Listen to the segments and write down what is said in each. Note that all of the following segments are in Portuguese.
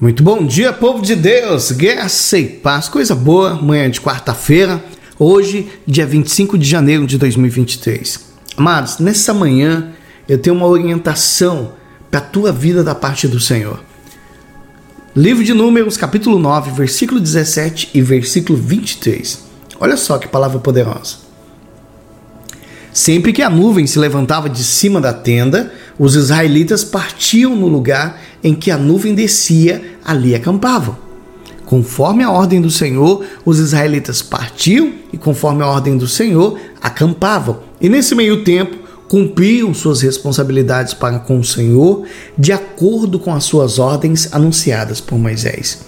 Muito bom dia, povo de Deus, graça e paz, coisa boa, manhã de quarta-feira, hoje, dia 25 de janeiro de 2023. Amados, nessa manhã eu tenho uma orientação para a tua vida da parte do Senhor. Livro de Números, capítulo 9, versículo 17 e versículo 23. Olha só que palavra poderosa. Sempre que a nuvem se levantava de cima da tenda, os israelitas partiam no lugar em que a nuvem descia, ali acampavam. Conforme a ordem do Senhor, os israelitas partiam e, conforme a ordem do Senhor, acampavam. E nesse meio tempo, cumpriam suas responsabilidades para com o Senhor, de acordo com as suas ordens anunciadas por Moisés.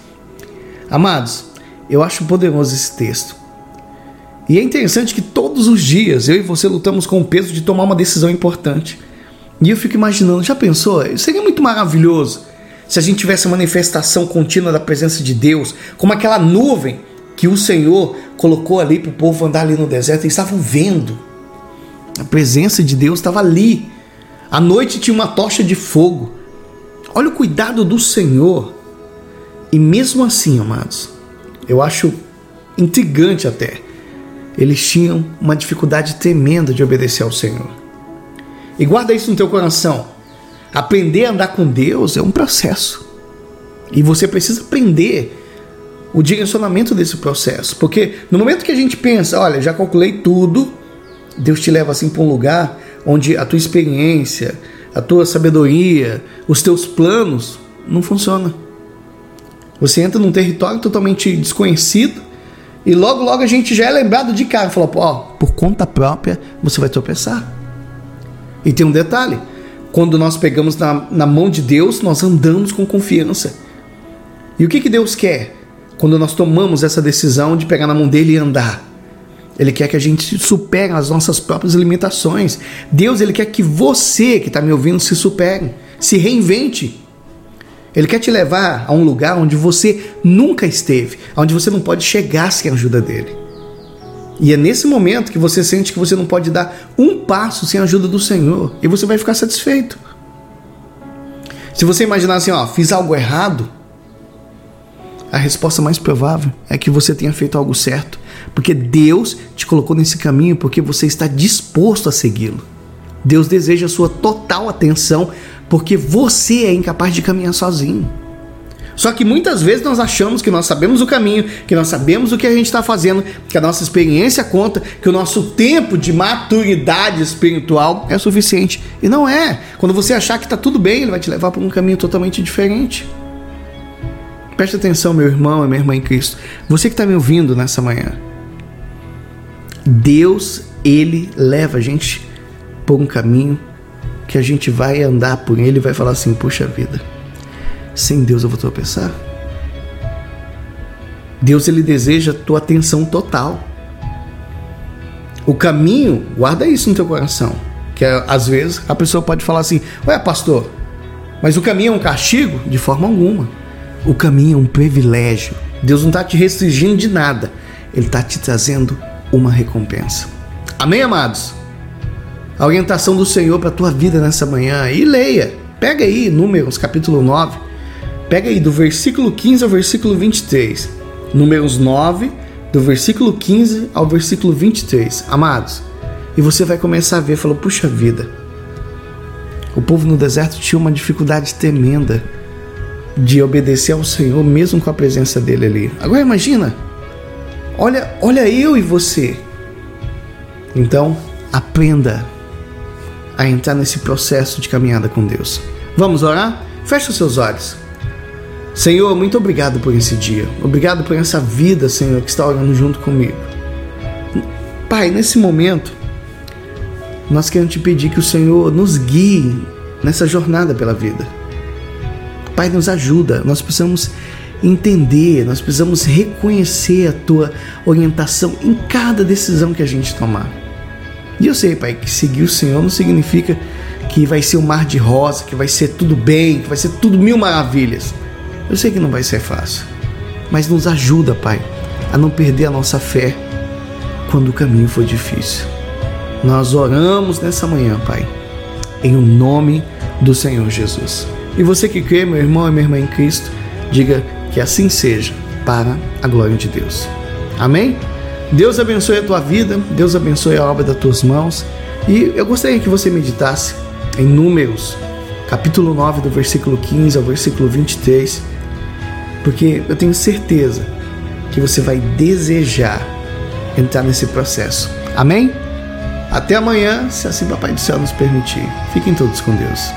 Amados, eu acho poderoso esse texto e é interessante que todos os dias eu e você lutamos com o peso de tomar uma decisão importante. E eu fico imaginando, já pensou? Seria muito maravilhoso se a gente tivesse manifestação contínua da presença de Deus, como aquela nuvem que o Senhor colocou ali para o povo andar ali no deserto. Eles estavam vendo. A presença de Deus estava ali. À noite tinha uma tocha de fogo. Olha o cuidado do Senhor. E mesmo assim, amados, eu acho intrigante até eles tinham uma dificuldade tremenda de obedecer ao Senhor. E guarda isso no teu coração. Aprender a andar com Deus é um processo. E você precisa aprender o direcionamento desse processo. Porque no momento que a gente pensa, olha, já calculei tudo, Deus te leva assim para um lugar onde a tua experiência, a tua sabedoria, os teus planos não funcionam. Você entra num território totalmente desconhecido e logo, logo a gente já é lembrado de cara. Falou, ó, por conta própria você vai tropeçar. E tem um detalhe: quando nós pegamos na, na mão de Deus, nós andamos com confiança. E o que, que Deus quer? Quando nós tomamos essa decisão de pegar na mão dele e andar. Ele quer que a gente supere as nossas próprias limitações. Deus, ele quer que você que está me ouvindo se supere, se reinvente. Ele quer te levar a um lugar onde você nunca esteve, onde você não pode chegar sem a ajuda dele. E é nesse momento que você sente que você não pode dar um passo sem a ajuda do Senhor e você vai ficar satisfeito. Se você imaginar assim, ó, fiz algo errado, a resposta mais provável é que você tenha feito algo certo, porque Deus te colocou nesse caminho porque você está disposto a segui-lo. Deus deseja a sua total atenção porque você é incapaz de caminhar sozinho. Só que muitas vezes nós achamos que nós sabemos o caminho, que nós sabemos o que a gente está fazendo, que a nossa experiência conta, que o nosso tempo de maturidade espiritual é suficiente. E não é. Quando você achar que está tudo bem, ele vai te levar para um caminho totalmente diferente. Preste atenção, meu irmão e minha irmã em Cristo. Você que está me ouvindo nessa manhã. Deus, ele leva a gente por um caminho que a gente vai andar por ele e vai falar assim: puxa vida, sem Deus eu vou tropeçar. Deus ele deseja tua atenção total. O caminho, guarda isso no teu coração, que é, às vezes a pessoa pode falar assim: "Ué, pastor, mas o caminho é um castigo?" De forma alguma. O caminho é um privilégio. Deus não está te restringindo de nada. Ele está te trazendo uma recompensa. Amém, amados? a orientação do Senhor para a tua vida nessa manhã e leia. Pega aí Números capítulo 9. Pega aí do versículo 15 ao versículo 23. Números 9, do versículo 15 ao versículo 23. Amados, e você vai começar a ver, falou: "Puxa vida. O povo no deserto tinha uma dificuldade tremenda de obedecer ao Senhor mesmo com a presença dele ali. Agora imagina. Olha, olha eu e você. Então, aprenda a entrar nesse processo de caminhada com Deus. Vamos orar? Feche os seus olhos. Senhor, muito obrigado por esse dia. Obrigado por essa vida, Senhor, que está orando junto comigo. Pai, nesse momento, nós queremos te pedir que o Senhor nos guie nessa jornada pela vida. Pai, nos ajuda. Nós precisamos entender, nós precisamos reconhecer a tua orientação em cada decisão que a gente tomar. E eu sei, Pai, que seguir o Senhor não significa que vai ser um mar de rosa, que vai ser tudo bem, que vai ser tudo mil maravilhas. Eu sei que não vai ser fácil, mas nos ajuda, Pai, a não perder a nossa fé quando o caminho for difícil. Nós oramos nessa manhã, Pai, em o nome do Senhor Jesus. E você que crê, meu irmão e minha irmã em Cristo, Diga que assim seja, para a glória de Deus. Amém? Deus abençoe a tua vida, Deus abençoe a obra das tuas mãos. E eu gostaria que você meditasse em Números, capítulo 9, do versículo 15 ao versículo 23, porque eu tenho certeza que você vai desejar entrar nesse processo. Amém? Até amanhã, se assim Papai do Céu nos permitir. Fiquem todos com Deus.